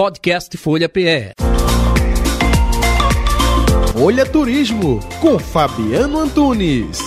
Podcast Folha PE. Folha Turismo com Fabiano Antunes.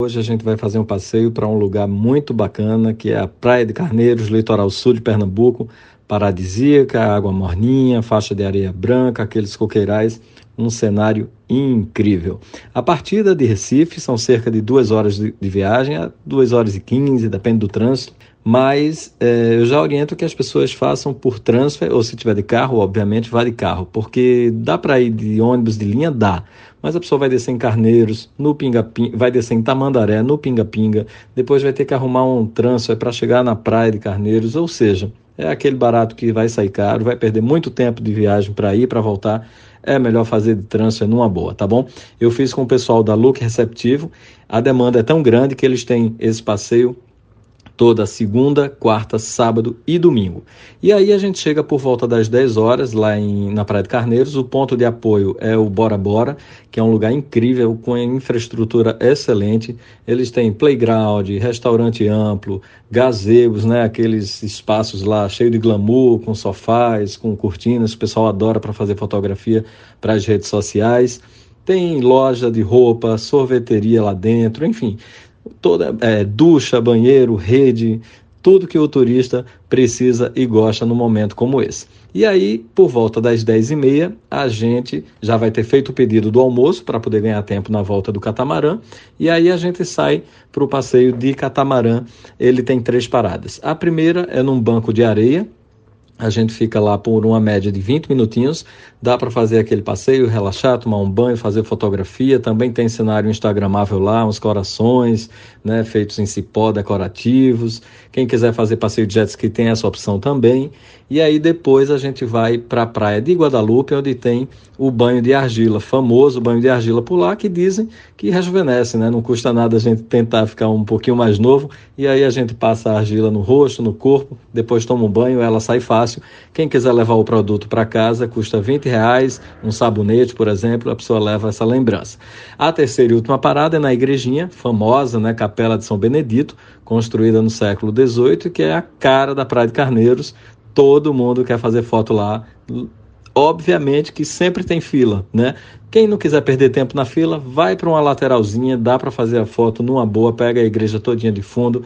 Hoje a gente vai fazer um passeio para um lugar muito bacana, que é a Praia de Carneiros, litoral sul de Pernambuco, paradisíaca, água morninha, faixa de areia branca, aqueles coqueirais, um cenário incrível. A partida de Recife são cerca de duas horas de, viagem, duas horas e quinze, depende do trânsito, mas é, eu já oriento que as pessoas façam por transfer, ou se tiver de carro, obviamente, vá de carro, porque dá para ir de ônibus de linha, dá, mas a pessoa vai descer em Carneiros, no Pinga Pinga, vai descer em Tamandaré, no Pinga Pinga, depois vai ter que arrumar um transfer para chegar na praia de Carneiros, ou seja, é aquele barato que vai sair caro, vai perder muito tempo de viagem para ir, para voltar, é melhor fazer de transfer numa boa, tá bom? Eu fiz com o pessoal da Look Receptivo, a demanda é tão grande que eles têm esse passeio toda segunda, quarta, sábado e domingo. E aí a gente chega por volta das 10 horas lá em, na Praia de Carneiros. O ponto de apoio é o Bora Bora, que é um lugar incrível com infraestrutura excelente. Eles têm playground, restaurante amplo, gazebos, né, aqueles espaços lá cheio de glamour, com sofás, com cortinas. O pessoal adora para fazer fotografia para as redes sociais. Tem loja de roupa, sorveteria lá dentro, enfim, toda é, ducha, banheiro, rede, tudo que o turista precisa e gosta num momento como esse. E aí, por volta das 10h30, a gente já vai ter feito o pedido do almoço para poder ganhar tempo na volta do catamarã. E aí a gente sai para o passeio de catamarã. Ele tem três paradas. A primeira é num banco de areia, a gente fica lá por uma média de 20 minutinhos, dá para fazer aquele passeio, relaxar, tomar um banho, fazer fotografia. Também tem cenário instagramável lá, uns corações, né, feitos em cipó decorativos. Quem quiser fazer passeio de jet ski tem essa opção também. E aí depois a gente vai para a praia de Guadalupe, onde tem o banho de argila, famoso banho de argila por lá, que dizem que rejuvenesce, né? Não custa nada a gente tentar ficar um pouquinho mais novo. E aí a gente passa a argila no rosto, no corpo, depois toma um banho, ela sai fácil. Quem quiser levar o produto para casa, custa 20 reais, um sabonete, por exemplo, a pessoa leva essa lembrança. A terceira e última parada é na igrejinha, famosa, né? Capela de São Benedito, construída no século XVIII, que é a cara da Praia de Carneiros todo mundo quer fazer foto lá. Obviamente que sempre tem fila, né? Quem não quiser perder tempo na fila, vai para uma lateralzinha, dá para fazer a foto numa boa, pega a igreja todinha de fundo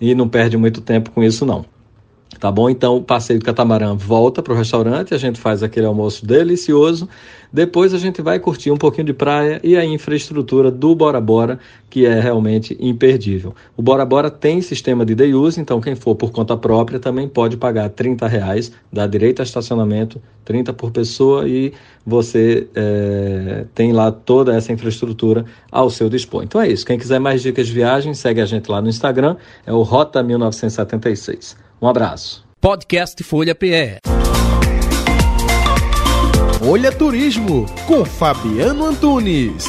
e não perde muito tempo com isso não. Tá bom? Então o passeio do catamarã volta para o restaurante, a gente faz aquele almoço delicioso. Depois a gente vai curtir um pouquinho de praia e a infraestrutura do Bora Bora, que é realmente imperdível. O Bora Bora tem sistema de day use, então quem for por conta própria também pode pagar 30 reais, dá direito a estacionamento, 30 por pessoa e você é, tem lá toda essa infraestrutura ao seu dispor. Então é isso. Quem quiser mais dicas de viagem, segue a gente lá no Instagram, é o Rota 1976. Um abraço. Podcast Folha PE. Folha Turismo com Fabiano Antunes.